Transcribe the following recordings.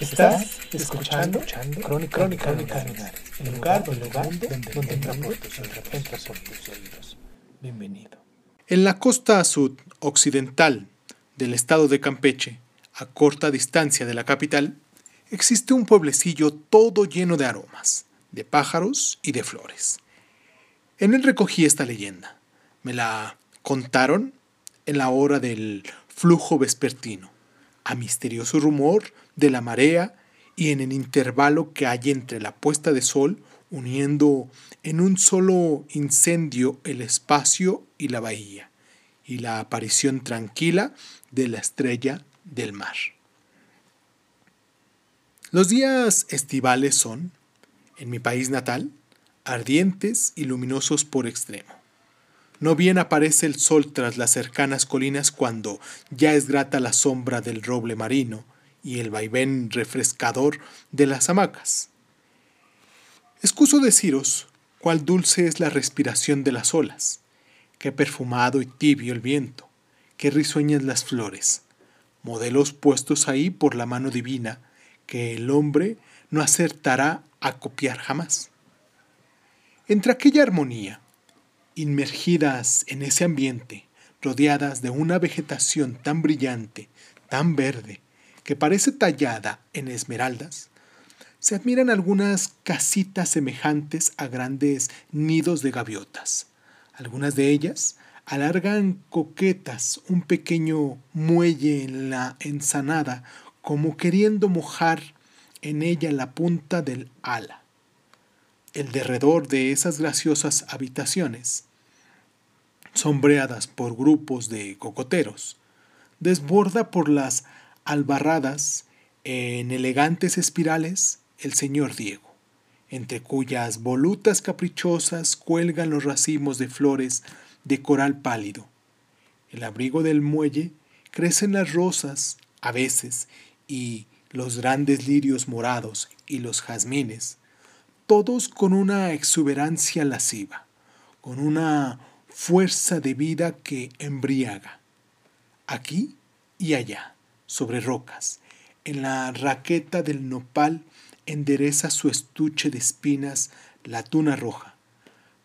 Estás escuchando, Crónica, Crónica Lunares, el lugar, el lugar donde, donde entra por tus oídos, entra por tus oídos. Bienvenido. En la costa sud occidental del estado de Campeche, a corta distancia de la capital, existe un pueblecillo todo lleno de aromas, de pájaros y de flores. En él recogí esta leyenda. Me la contaron en la hora del flujo vespertino, a misterioso rumor de la marea y en el intervalo que hay entre la puesta de sol, uniendo en un solo incendio el espacio y la bahía, y la aparición tranquila de la estrella del mar. Los días estivales son, en mi país natal, ardientes y luminosos por extremo. No bien aparece el sol tras las cercanas colinas cuando ya es grata la sombra del roble marino y el vaivén refrescador de las hamacas. Excuso deciros cuál dulce es la respiración de las olas, qué perfumado y tibio el viento, qué risueñas las flores, modelos puestos ahí por la mano divina que el hombre no acertará a copiar jamás. Entre aquella armonía, inmergidas en ese ambiente, rodeadas de una vegetación tan brillante, tan verde, que parece tallada en esmeraldas, se admiran algunas casitas semejantes a grandes nidos de gaviotas. Algunas de ellas alargan coquetas un pequeño muelle en la ensanada, como queriendo mojar en ella la punta del ala. El derredor de esas graciosas habitaciones, sombreadas por grupos de cocoteros, desborda por las albarradas en elegantes espirales el señor Diego, entre cuyas volutas caprichosas cuelgan los racimos de flores de coral pálido. El abrigo del muelle crecen las rosas a veces y los grandes lirios morados y los jazmines, todos con una exuberancia lasciva, con una fuerza de vida que embriaga, aquí y allá, sobre rocas, en la raqueta del nopal endereza su estuche de espinas la tuna roja.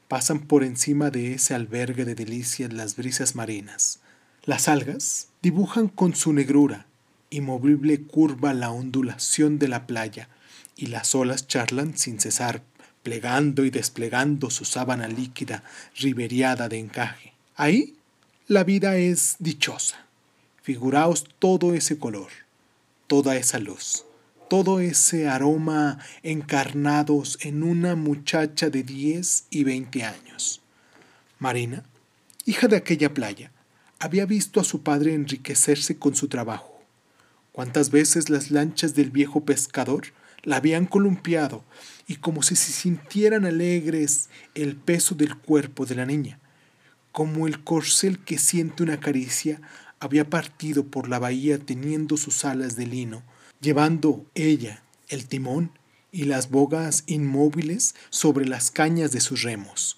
Pasan por encima de ese albergue de delicias las brisas marinas. Las algas dibujan con su negrura inmovible curva la ondulación de la playa y las olas charlan sin cesar, plegando y desplegando su sábana líquida riberiada de encaje. Ahí la vida es dichosa. Figuraos todo ese color, toda esa luz, todo ese aroma encarnados en una muchacha de 10 y 20 años. Marina, hija de aquella playa, había visto a su padre enriquecerse con su trabajo. Cuántas veces las lanchas del viejo pescador la habían columpiado y como si se sintieran alegres el peso del cuerpo de la niña, como el corcel que siente una caricia, había partido por la bahía teniendo sus alas de lino, llevando ella el timón y las bogas inmóviles sobre las cañas de sus remos.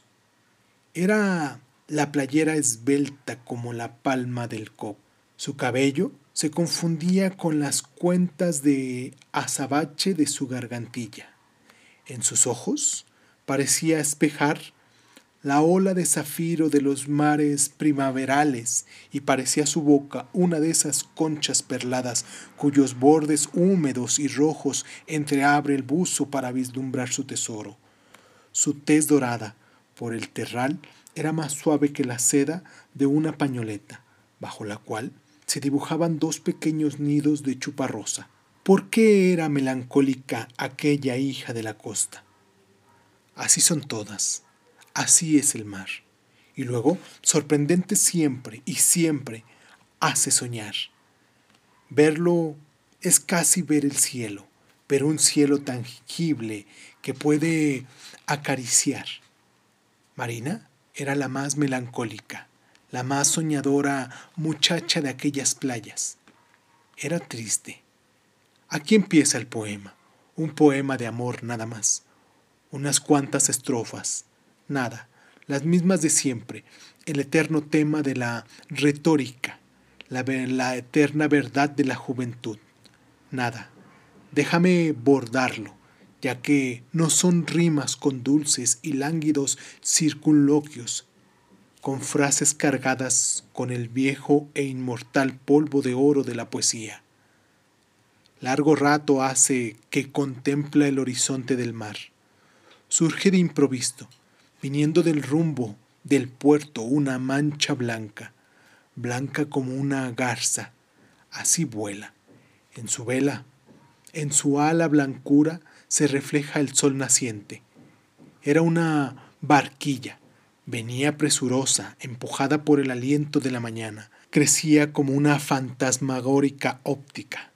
Era la playera esbelta como la palma del coco. Su cabello se confundía con las cuentas de azabache de su gargantilla. En sus ojos parecía espejar la ola de zafiro de los mares primaverales y parecía su boca una de esas conchas perladas cuyos bordes húmedos y rojos entreabre el buzo para vislumbrar su tesoro. Su tez dorada por el terral era más suave que la seda de una pañoleta, bajo la cual se dibujaban dos pequeños nidos de chuparrosa. ¿Por qué era melancólica aquella hija de la costa? Así son todas, así es el mar, Y luego, sorprendente siempre y siempre, hace soñar. Verlo es casi ver el cielo, pero un cielo tangible que puede acariciar. Marina era la más melancólica, la más soñadora muchacha de aquellas playas. Era triste. Aquí empieza el poema, un poema de amor nada más. Unas cuantas estrofas, nada, las mismas de siempre, el eterno tema de la retórica, la, la eterna verdad de la juventud. Nada, déjame bordarlo, ya que no son rimas con dulces y lánguidos circunloquios, con frases cargadas con el viejo e inmortal polvo de oro de la poesía. Largo rato hace que contempla el horizonte del mar. Surge de improviso, viniendo del rumbo del puerto una mancha blanca, blanca como una garza, así vuela. En su vela, en su ala blancura, se refleja el sol naciente. Era una barquilla, venía presurosa, empujada por el aliento de la mañana, crecía como una fantasmagórica óptica.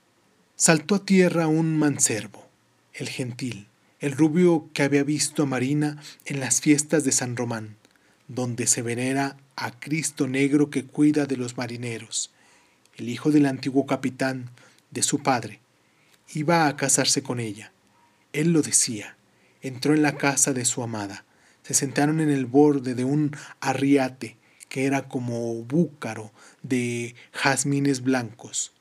Saltó a tierra un manservo, el gentil, el rubio que había visto a Marina en las fiestas de San Román, donde se venera a Cristo negro que cuida de los marineros, el hijo del antiguo capitán de su padre. Iba a casarse con ella. Él lo decía. Entró en la casa de su amada. Se sentaron en el borde de un arriate que era como búcaro de jazmines blancos.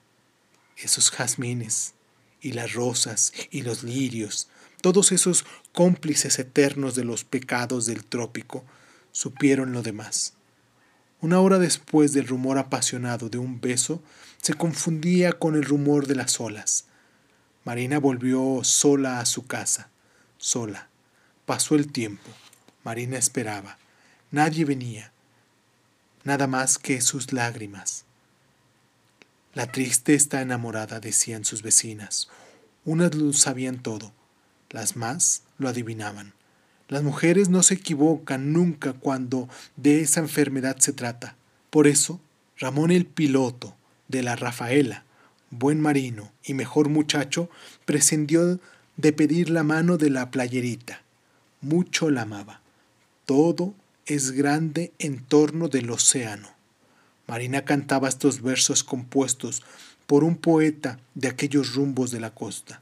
Esos jazmines y las rosas y los lirios, todos esos cómplices eternos de los pecados del trópico, supieron lo demás. Una hora después del rumor apasionado de un beso, se confundía con el rumor de las olas. Marina volvió sola a su casa, sola. Pasó el tiempo. Marina esperaba. Nadie venía. Nada más que sus lágrimas. La triste está enamorada, decían sus vecinas. Unas lo sabían todo, las más lo adivinaban. Las mujeres no se equivocan nunca cuando de esa enfermedad se trata. Por eso, Ramón el piloto de la Rafaela, buen marino y mejor muchacho, prescindió de pedir la mano de la playerita. Mucho la amaba. Todo es grande en torno del océano. Marina cantaba estos versos compuestos por un poeta de aquellos rumbos de la costa.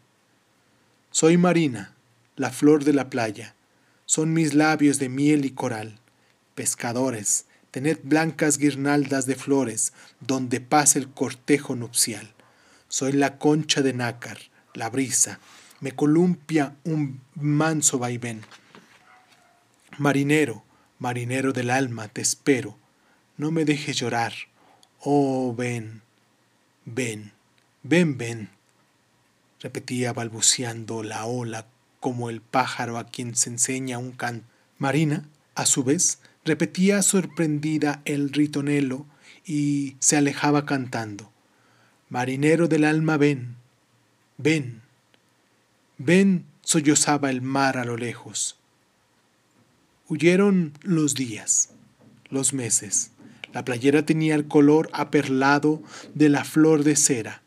Soy Marina, la flor de la playa, son mis labios de miel y coral. Pescadores, tened blancas guirnaldas de flores donde pase el cortejo nupcial. Soy la concha de nácar, la brisa, me columpia un manso vaivén. Marinero, marinero del alma, te espero, no me dejes llorar. Oh, ven, ven, ven, ven, repetía balbuceando la ola como el pájaro a quien se enseña un canto. Marina, a su vez, repetía sorprendida el ritonelo y se alejaba cantando. Marinero del alma, ven, ven, ven, sollozaba el mar a lo lejos. Huyeron los días, los meses. La playera tenía el color aperlado de la flor de cera.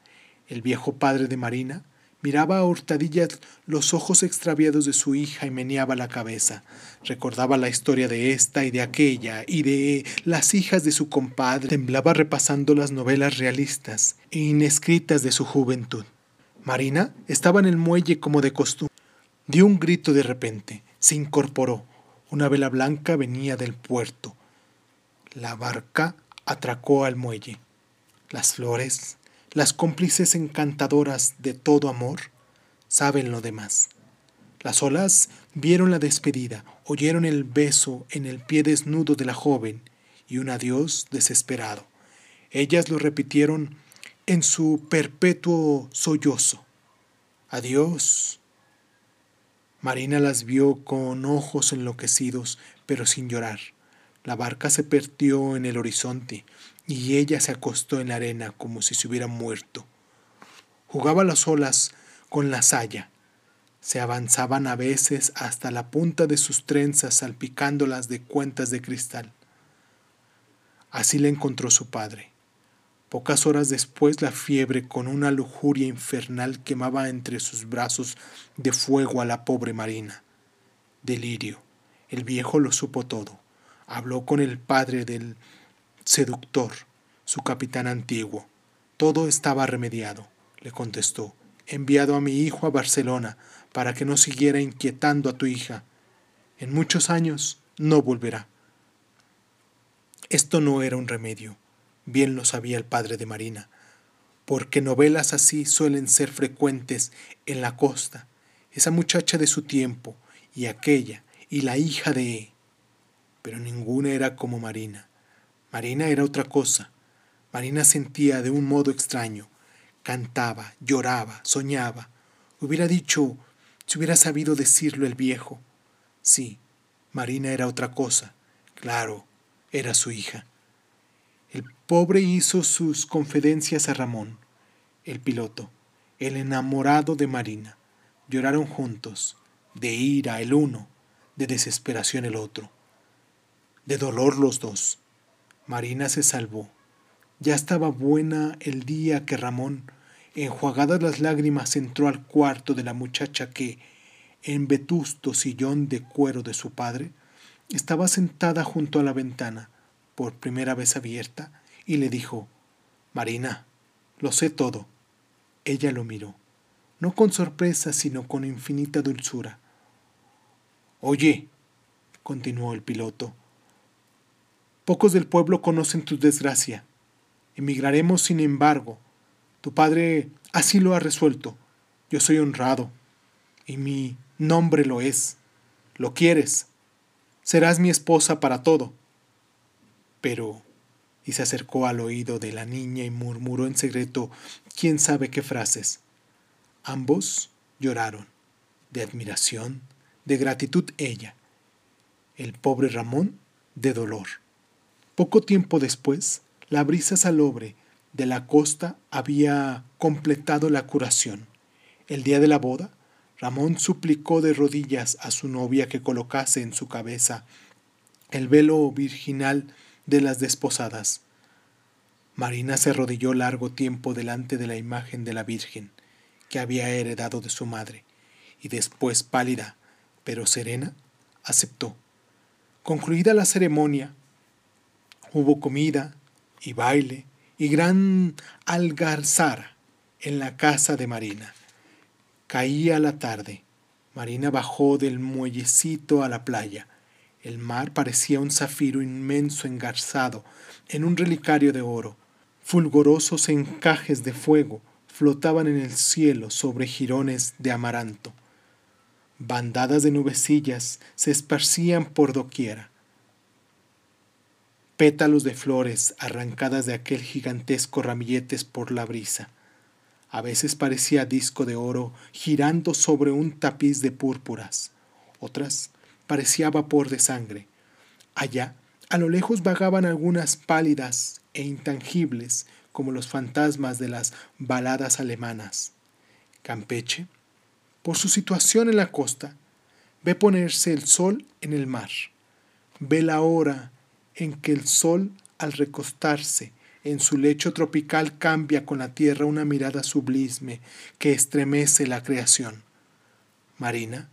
El viejo padre de Marina Miraba a hurtadillas los ojos extraviados de su hija y meneaba la cabeza. Recordaba la historia de esta y de aquella y de las hijas de su compadre. Temblaba repasando las novelas realistas e inescritas de su juventud. Marina estaba en el muelle como de costumbre. Dio un grito de repente. Se incorporó. Una vela blanca venía del puerto. La barca atracó al muelle. Las flores, las cómplices encantadoras de todo amor saben lo demás. Las olas vieron la despedida, oyeron el beso en el pie desnudo de la joven y un adiós desesperado. Ellas lo repitieron en su perpetuo sollozo. Adiós. Marina las vio con ojos enloquecidos, pero sin llorar. La barca se perdió en el horizonte y ella se acostó en la arena como si se hubiera muerto. Jugaba las olas con la saya. Se avanzaban a veces hasta la punta de sus trenzas salpicándolas de cuentas de cristal. Así la encontró su padre. Pocas horas después la fiebre con una lujuria infernal quemaba entre sus brazos de fuego a la pobre Marina. Delirio. El viejo lo supo todo. Habló con el padre del seductor, su capitán antiguo. Todo estaba remediado, le contestó. He enviado a mi hijo a Barcelona para que no siguiera inquietando a tu hija. En muchos años no volverá. Esto no era un remedio, bien lo sabía el padre de Marina, porque novelas así suelen ser frecuentes en la costa. Esa muchacha de su tiempo, y aquella, y la hija de... Pero ninguna era como Marina. Marina era otra cosa. Marina sentía de un modo extraño. Cantaba, lloraba, soñaba. Hubiera dicho, si hubiera sabido decirlo el viejo. Sí, Marina era otra cosa. Claro, era su hija. El pobre hizo sus confidencias a Ramón, el piloto, el enamorado de Marina. Lloraron juntos, de ira el uno, de desesperación el otro, de dolor los dos. Marina se salvó. Ya estaba buena el día que Ramón, enjuagadas las lágrimas, entró al cuarto de la muchacha que, en vetusto sillón de cuero de su padre, estaba sentada junto a la ventana, por primera vez abierta, y le dijo, Marina, lo sé todo. Ella lo miró, no con sorpresa, sino con infinita dulzura. Oye, continuó el piloto, pocos del pueblo conocen tu desgracia. Emigraremos, sin embargo. Tu padre así lo ha resuelto. Yo soy honrado, y mi nombre lo es. Lo quieres serás mi esposa para todo. Pero... y se acercó al oído de la niña y murmuró en secreto quién sabe qué frases. Ambos lloraron, de admiración, de gratitud ella, el pobre Ramón de dolor. Poco tiempo después, la brisa salobre de la costa había completado la curación. El día de la boda, Ramón suplicó de rodillas a su novia que colocase en su cabeza el velo virginal de las desposadas. Marina se arrodilló largo tiempo delante de la imagen de la Virgen que había heredado de su madre, y después pálida, pero serena, aceptó. Concluida la ceremonia, hubo comida y baile y gran algarzara en la casa de Marina. Caía la tarde. Marina bajó del muellecito a la playa. El mar parecía un zafiro inmenso engarzado en un relicario de oro. Fulgorosos encajes de fuego flotaban en el cielo sobre jirones de amaranto. Bandadas de nubecillas se esparcían por doquiera. Pétalos de flores arrancadas de aquel gigantesco ramilletes por la brisa. A veces parecía disco de oro girando sobre un tapiz de púrpuras. Otras parecía vapor de sangre. Allá, a lo lejos vagaban algunas pálidas e intangibles como los fantasmas de las baladas alemanas. Campeche, por su situación en la costa, ve ponerse el sol en el mar. Ve la hora en que el sol, al recostarse, en su lecho tropical cambia con la tierra una mirada sublime que estremece la creación. Marina,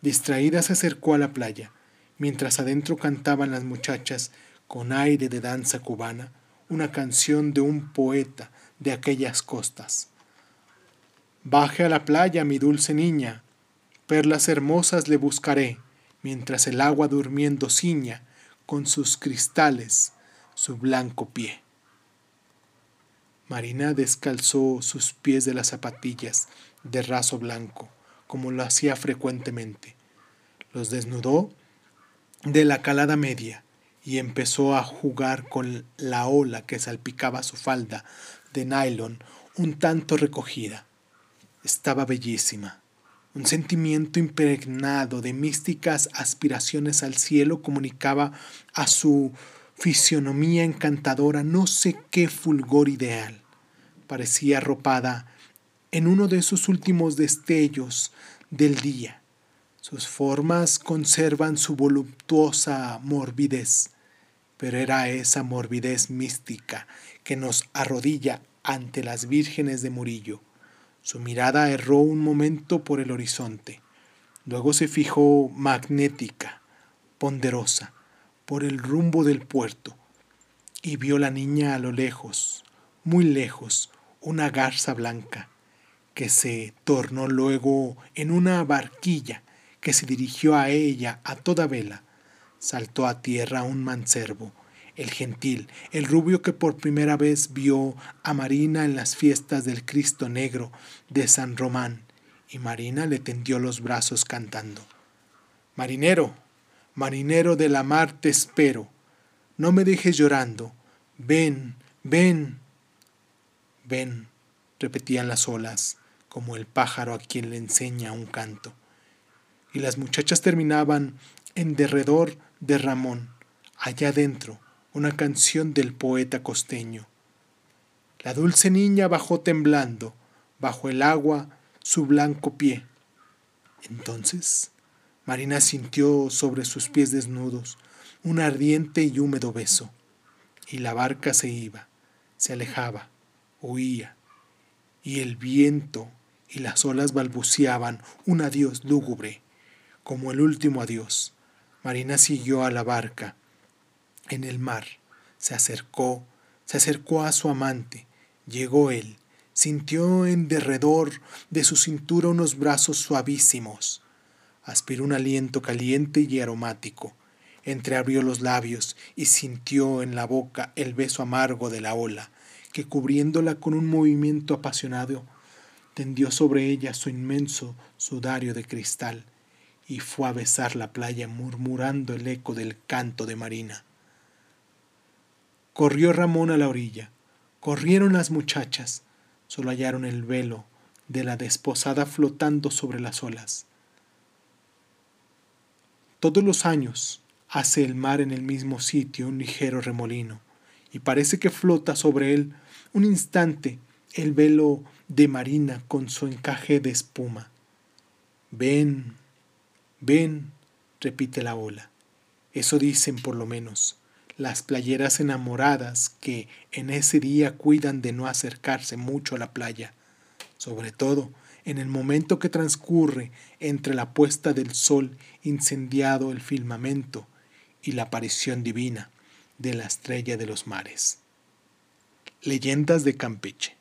distraída, se acercó a la playa, mientras adentro cantaban las muchachas, con aire de danza cubana, una canción de un poeta de aquellas costas. Baje a la playa, mi dulce niña, perlas hermosas le buscaré, mientras el agua durmiendo ciña con sus cristales su blanco pie. Marina descalzó sus pies de las zapatillas de raso blanco, como lo hacía frecuentemente. Los desnudó de la calada media y empezó a jugar con la ola que salpicaba su falda de nylon un tanto recogida. Estaba bellísima. Un sentimiento impregnado de místicas aspiraciones al cielo comunicaba a su fisionomía encantadora, no sé qué fulgor ideal. Parecía arropada en uno de esos últimos destellos del día. Sus formas conservan su voluptuosa morbidez. pero era esa morbidez mística que nos arrodilla ante las vírgenes de Murillo. Su mirada erró un momento por el horizonte, luego se fijó magnética, ponderosa, por el rumbo del puerto, y vio la niña a lo lejos, muy lejos, una garza blanca, que se tornó luego en una barquilla que se dirigió a ella a toda vela. Saltó a tierra un manservo, el gentil, el rubio que por primera vez vio a Marina en las fiestas del Cristo Negro de San Román, y Marina le tendió los brazos cantando. Marinero, marinero de la mar te espero, no me dejes llorando, ven, ven, ven, repetían las olas, como el pájaro a quien le enseña un canto y las muchachas terminaban en derredor de Ramón, allá adentro, una canción del poeta costeño. La dulce niña bajó temblando, bajo el agua, su blanco pie. Entonces, Marina sintió sobre sus pies desnudos un ardiente y húmedo beso, y la barca se iba, se alejaba, huía, y el viento y las olas balbuceaban un adiós lúgubre como el último adiós. Marina siguió a la barca. En el mar se acercó, se acercó a su amante. Llegó él. Sintió en derredor de su cintura unos brazos suavísimos. Aspiró un aliento caliente y aromático. Entreabrió los labios y sintió en la boca el beso amargo de la ola, que cubriéndola con un movimiento apasionado, tendió sobre ella su inmenso sudario de cristal y fue a besar la playa murmurando el eco del canto de Marina. Corrió Ramón a la orilla, corrieron las muchachas, solo hallaron el velo de la desposada flotando sobre las olas. Todos los años hace el mar en el mismo sitio un ligero remolino, y parece que flota sobre él un instante el velo de Marina con su encaje de espuma. Ven, Ven, repite la ola. Eso dicen por lo menos las playeras enamoradas que en ese día cuidan de no acercarse mucho a la playa, sobre todo en el momento que transcurre entre la puesta del sol incendiado el firmamento y la aparición divina de la estrella de los mares. Leyendas de Campeche.